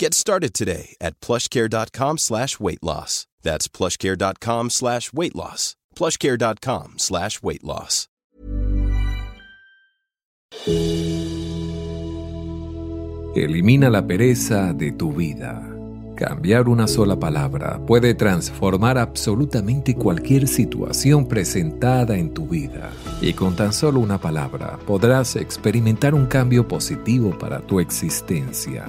Get started today at plushcare.com slash weight loss. That's plushcare.com slash weight loss. plushcare.com slash weight loss. Elimina la pereza de tu vida. Cambiar una sola palabra puede transformar absolutamente cualquier situación presentada en tu vida. Y con tan solo una palabra podrás experimentar un cambio positivo para tu existencia.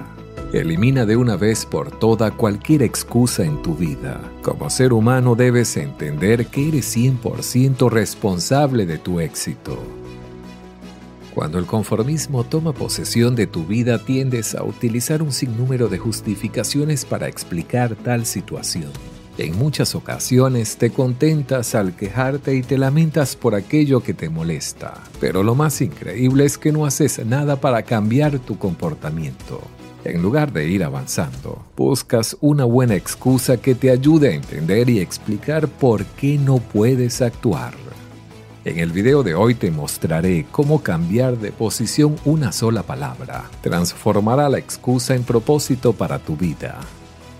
Elimina de una vez por toda cualquier excusa en tu vida. Como ser humano debes entender que eres 100% responsable de tu éxito. Cuando el conformismo toma posesión de tu vida, tiendes a utilizar un sinnúmero de justificaciones para explicar tal situación. En muchas ocasiones te contentas al quejarte y te lamentas por aquello que te molesta, pero lo más increíble es que no haces nada para cambiar tu comportamiento. En lugar de ir avanzando, buscas una buena excusa que te ayude a entender y explicar por qué no puedes actuar. En el video de hoy te mostraré cómo cambiar de posición una sola palabra. Transformará la excusa en propósito para tu vida.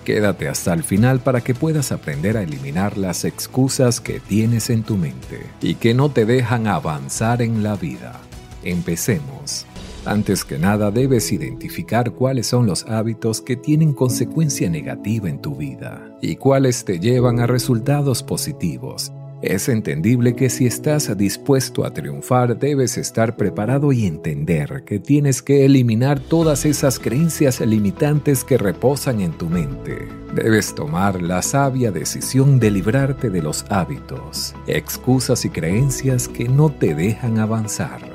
Quédate hasta el final para que puedas aprender a eliminar las excusas que tienes en tu mente y que no te dejan avanzar en la vida. Empecemos. Antes que nada debes identificar cuáles son los hábitos que tienen consecuencia negativa en tu vida y cuáles te llevan a resultados positivos. Es entendible que si estás dispuesto a triunfar debes estar preparado y entender que tienes que eliminar todas esas creencias limitantes que reposan en tu mente. Debes tomar la sabia decisión de librarte de los hábitos, excusas y creencias que no te dejan avanzar.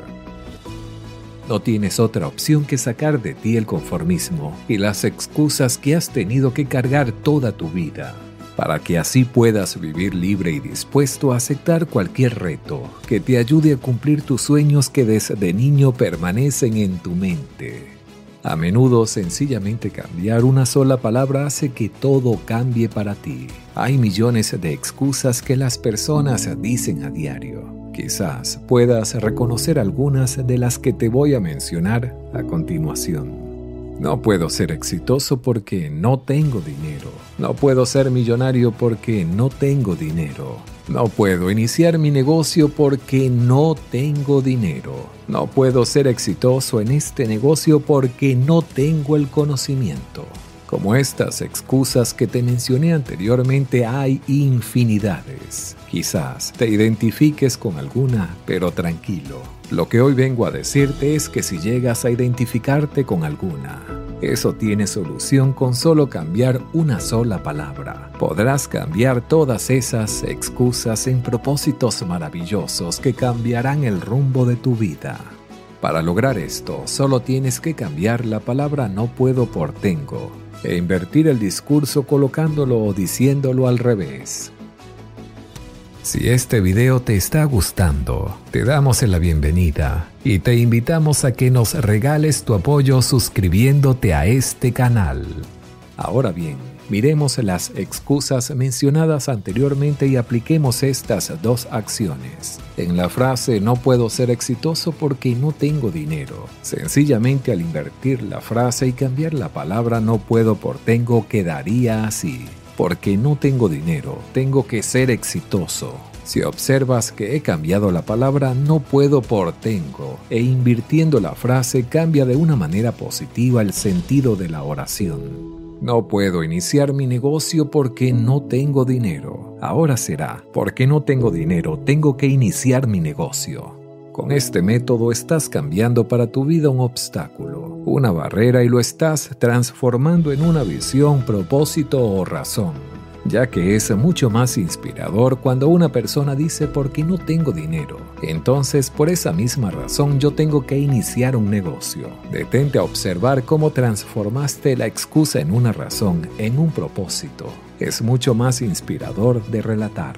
No tienes otra opción que sacar de ti el conformismo y las excusas que has tenido que cargar toda tu vida, para que así puedas vivir libre y dispuesto a aceptar cualquier reto que te ayude a cumplir tus sueños que desde niño permanecen en tu mente. A menudo sencillamente cambiar una sola palabra hace que todo cambie para ti. Hay millones de excusas que las personas dicen a diario. Quizás puedas reconocer algunas de las que te voy a mencionar a continuación. No puedo ser exitoso porque no tengo dinero. No puedo ser millonario porque no tengo dinero. No puedo iniciar mi negocio porque no tengo dinero. No puedo ser exitoso en este negocio porque no tengo el conocimiento. Como estas excusas que te mencioné anteriormente hay infinidades. Quizás te identifiques con alguna, pero tranquilo. Lo que hoy vengo a decirte es que si llegas a identificarte con alguna, eso tiene solución con solo cambiar una sola palabra. Podrás cambiar todas esas excusas en propósitos maravillosos que cambiarán el rumbo de tu vida. Para lograr esto, solo tienes que cambiar la palabra no puedo por tengo e invertir el discurso colocándolo o diciéndolo al revés. Si este video te está gustando, te damos la bienvenida y te invitamos a que nos regales tu apoyo suscribiéndote a este canal. Ahora bien, Miremos las excusas mencionadas anteriormente y apliquemos estas dos acciones. En la frase no puedo ser exitoso porque no tengo dinero. Sencillamente al invertir la frase y cambiar la palabra no puedo por tengo quedaría así. Porque no tengo dinero, tengo que ser exitoso. Si observas que he cambiado la palabra no puedo por tengo e invirtiendo la frase cambia de una manera positiva el sentido de la oración. No puedo iniciar mi negocio porque no tengo dinero. Ahora será, porque no tengo dinero, tengo que iniciar mi negocio. Con este método estás cambiando para tu vida un obstáculo, una barrera y lo estás transformando en una visión, propósito o razón ya que es mucho más inspirador cuando una persona dice porque no tengo dinero. Entonces, por esa misma razón yo tengo que iniciar un negocio. Detente a observar cómo transformaste la excusa en una razón, en un propósito. Es mucho más inspirador de relatar.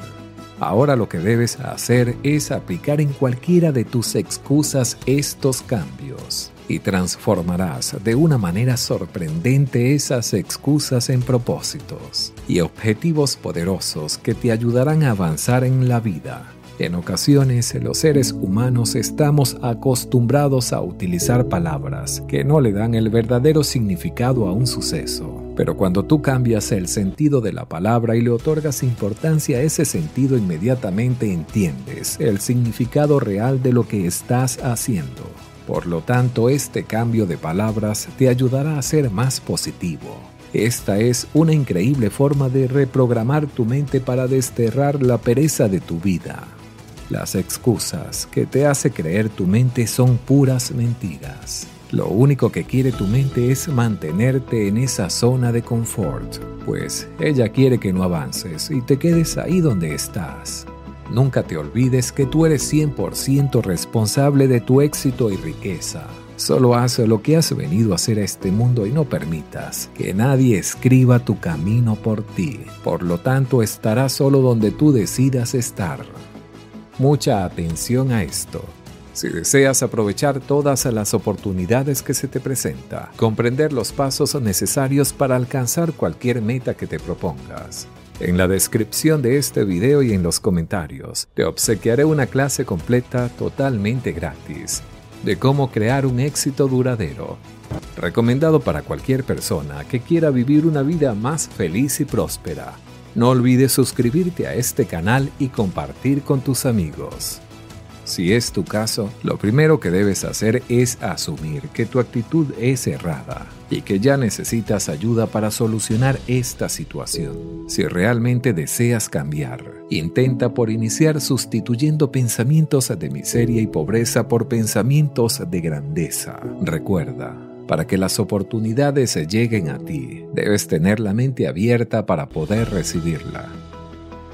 Ahora lo que debes hacer es aplicar en cualquiera de tus excusas estos cambios y transformarás de una manera sorprendente esas excusas en propósitos y objetivos poderosos que te ayudarán a avanzar en la vida. En ocasiones los seres humanos estamos acostumbrados a utilizar palabras que no le dan el verdadero significado a un suceso. Pero cuando tú cambias el sentido de la palabra y le otorgas importancia a ese sentido, inmediatamente entiendes el significado real de lo que estás haciendo. Por lo tanto, este cambio de palabras te ayudará a ser más positivo. Esta es una increíble forma de reprogramar tu mente para desterrar la pereza de tu vida. Las excusas que te hace creer tu mente son puras mentiras. Lo único que quiere tu mente es mantenerte en esa zona de confort, pues ella quiere que no avances y te quedes ahí donde estás. Nunca te olvides que tú eres 100% responsable de tu éxito y riqueza. Solo haz lo que has venido a hacer a este mundo y no permitas que nadie escriba tu camino por ti. Por lo tanto, estarás solo donde tú decidas estar. Mucha atención a esto. Si deseas aprovechar todas las oportunidades que se te presenta, comprender los pasos necesarios para alcanzar cualquier meta que te propongas, en la descripción de este video y en los comentarios te obsequiaré una clase completa totalmente gratis de cómo crear un éxito duradero, recomendado para cualquier persona que quiera vivir una vida más feliz y próspera. No olvides suscribirte a este canal y compartir con tus amigos. Si es tu caso, lo primero que debes hacer es asumir que tu actitud es errada y que ya necesitas ayuda para solucionar esta situación. Si realmente deseas cambiar, intenta por iniciar sustituyendo pensamientos de miseria y pobreza por pensamientos de grandeza. Recuerda, para que las oportunidades lleguen a ti, debes tener la mente abierta para poder recibirla.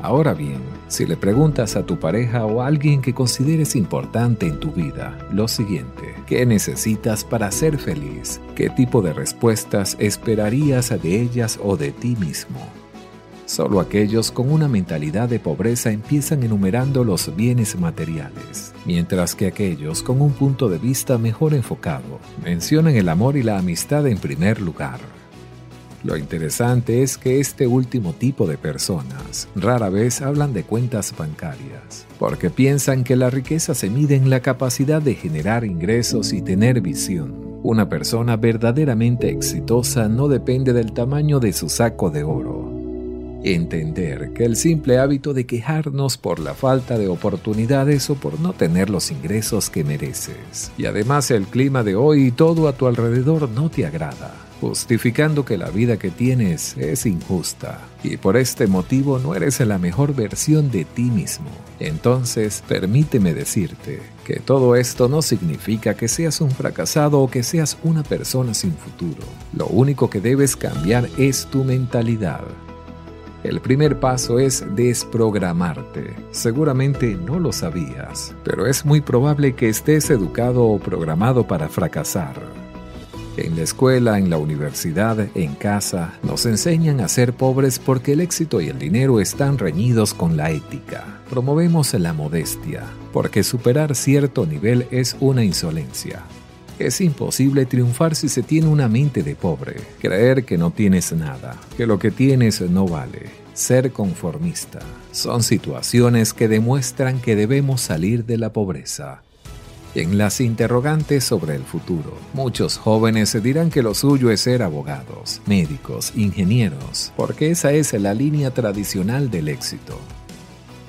Ahora bien, si le preguntas a tu pareja o a alguien que consideres importante en tu vida lo siguiente, ¿qué necesitas para ser feliz? ¿Qué tipo de respuestas esperarías de ellas o de ti mismo? Solo aquellos con una mentalidad de pobreza empiezan enumerando los bienes materiales, mientras que aquellos con un punto de vista mejor enfocado mencionan el amor y la amistad en primer lugar. Lo interesante es que este último tipo de personas rara vez hablan de cuentas bancarias, porque piensan que la riqueza se mide en la capacidad de generar ingresos y tener visión. Una persona verdaderamente exitosa no depende del tamaño de su saco de oro. Entender que el simple hábito de quejarnos por la falta de oportunidades o por no tener los ingresos que mereces, y además el clima de hoy y todo a tu alrededor no te agrada, justificando que la vida que tienes es injusta y por este motivo no eres la mejor versión de ti mismo. Entonces, permíteme decirte que todo esto no significa que seas un fracasado o que seas una persona sin futuro. Lo único que debes cambiar es tu mentalidad. El primer paso es desprogramarte. Seguramente no lo sabías, pero es muy probable que estés educado o programado para fracasar. En la escuela, en la universidad, en casa, nos enseñan a ser pobres porque el éxito y el dinero están reñidos con la ética. Promovemos la modestia, porque superar cierto nivel es una insolencia. Es imposible triunfar si se tiene una mente de pobre, creer que no tienes nada, que lo que tienes no vale, ser conformista. Son situaciones que demuestran que debemos salir de la pobreza. En las interrogantes sobre el futuro, muchos jóvenes dirán que lo suyo es ser abogados, médicos, ingenieros, porque esa es la línea tradicional del éxito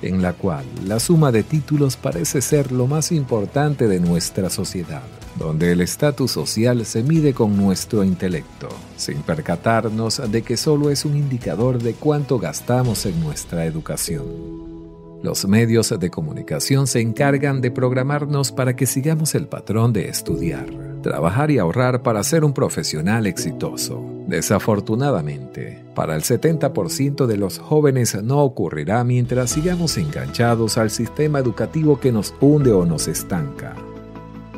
en la cual la suma de títulos parece ser lo más importante de nuestra sociedad, donde el estatus social se mide con nuestro intelecto, sin percatarnos de que solo es un indicador de cuánto gastamos en nuestra educación. Los medios de comunicación se encargan de programarnos para que sigamos el patrón de estudiar, trabajar y ahorrar para ser un profesional exitoso. Desafortunadamente, para el 70% de los jóvenes no ocurrirá mientras sigamos enganchados al sistema educativo que nos hunde o nos estanca.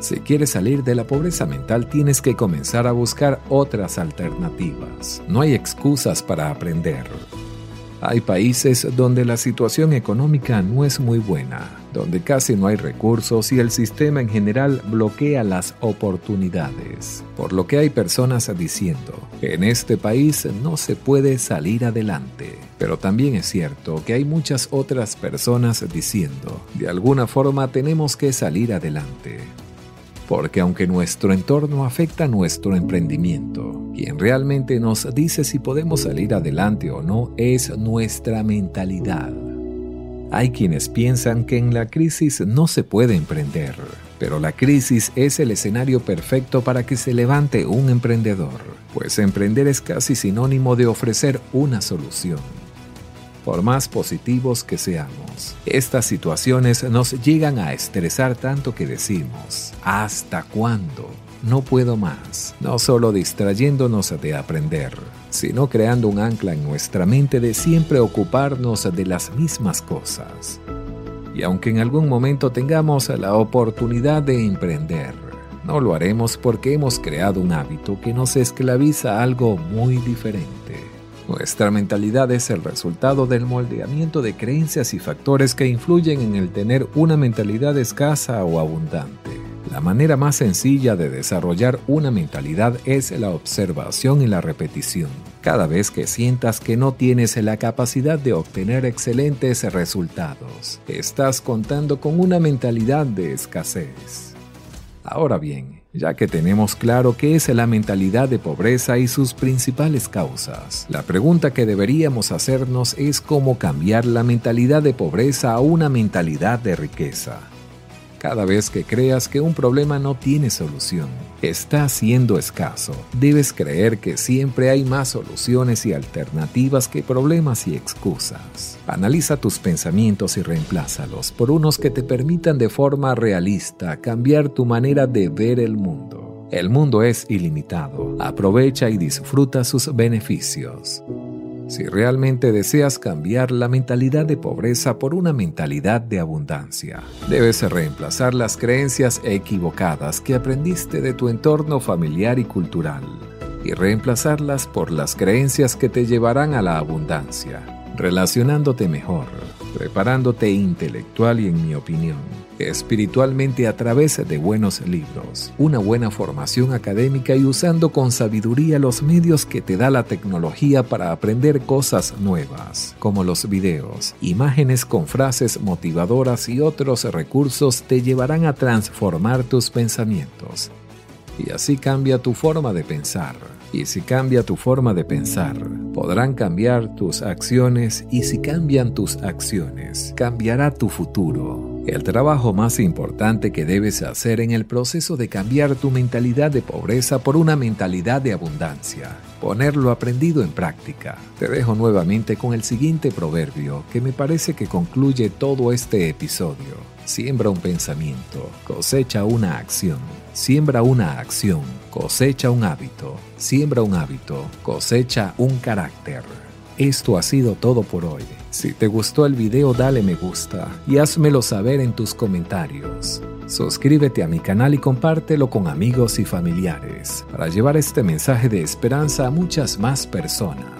Si quieres salir de la pobreza mental tienes que comenzar a buscar otras alternativas. No hay excusas para aprender. Hay países donde la situación económica no es muy buena, donde casi no hay recursos y el sistema en general bloquea las oportunidades. Por lo que hay personas diciendo en este país no se puede salir adelante. Pero también es cierto que hay muchas otras personas diciendo, de alguna forma tenemos que salir adelante porque aunque nuestro entorno afecta nuestro emprendimiento, quien realmente nos dice si podemos salir adelante o no es nuestra mentalidad. Hay quienes piensan que en la crisis no se puede emprender, pero la crisis es el escenario perfecto para que se levante un emprendedor, pues emprender es casi sinónimo de ofrecer una solución por más positivos que seamos. Estas situaciones nos llegan a estresar tanto que decimos, ¿hasta cuándo? No puedo más, no solo distrayéndonos de aprender, sino creando un ancla en nuestra mente de siempre ocuparnos de las mismas cosas. Y aunque en algún momento tengamos la oportunidad de emprender, no lo haremos porque hemos creado un hábito que nos esclaviza a algo muy diferente. Nuestra mentalidad es el resultado del moldeamiento de creencias y factores que influyen en el tener una mentalidad escasa o abundante. La manera más sencilla de desarrollar una mentalidad es la observación y la repetición. Cada vez que sientas que no tienes la capacidad de obtener excelentes resultados, estás contando con una mentalidad de escasez. Ahora bien, ya que tenemos claro qué es la mentalidad de pobreza y sus principales causas. La pregunta que deberíamos hacernos es cómo cambiar la mentalidad de pobreza a una mentalidad de riqueza. Cada vez que creas que un problema no tiene solución, está siendo escaso, debes creer que siempre hay más soluciones y alternativas que problemas y excusas. Analiza tus pensamientos y reemplázalos por unos que te permitan de forma realista cambiar tu manera de ver el mundo. El mundo es ilimitado, aprovecha y disfruta sus beneficios. Si realmente deseas cambiar la mentalidad de pobreza por una mentalidad de abundancia, debes reemplazar las creencias equivocadas que aprendiste de tu entorno familiar y cultural y reemplazarlas por las creencias que te llevarán a la abundancia, relacionándote mejor, preparándote intelectual y en mi opinión espiritualmente a través de buenos libros, una buena formación académica y usando con sabiduría los medios que te da la tecnología para aprender cosas nuevas, como los videos, imágenes con frases motivadoras y otros recursos te llevarán a transformar tus pensamientos. Y así cambia tu forma de pensar. Y si cambia tu forma de pensar, podrán cambiar tus acciones y si cambian tus acciones, cambiará tu futuro. El trabajo más importante que debes hacer en el proceso de cambiar tu mentalidad de pobreza por una mentalidad de abundancia, ponerlo aprendido en práctica. Te dejo nuevamente con el siguiente proverbio que me parece que concluye todo este episodio. Siembra un pensamiento, cosecha una acción. Siembra una acción, cosecha un hábito. Siembra un hábito, cosecha un carácter. Esto ha sido todo por hoy. Si te gustó el video dale me gusta y házmelo saber en tus comentarios. Suscríbete a mi canal y compártelo con amigos y familiares para llevar este mensaje de esperanza a muchas más personas.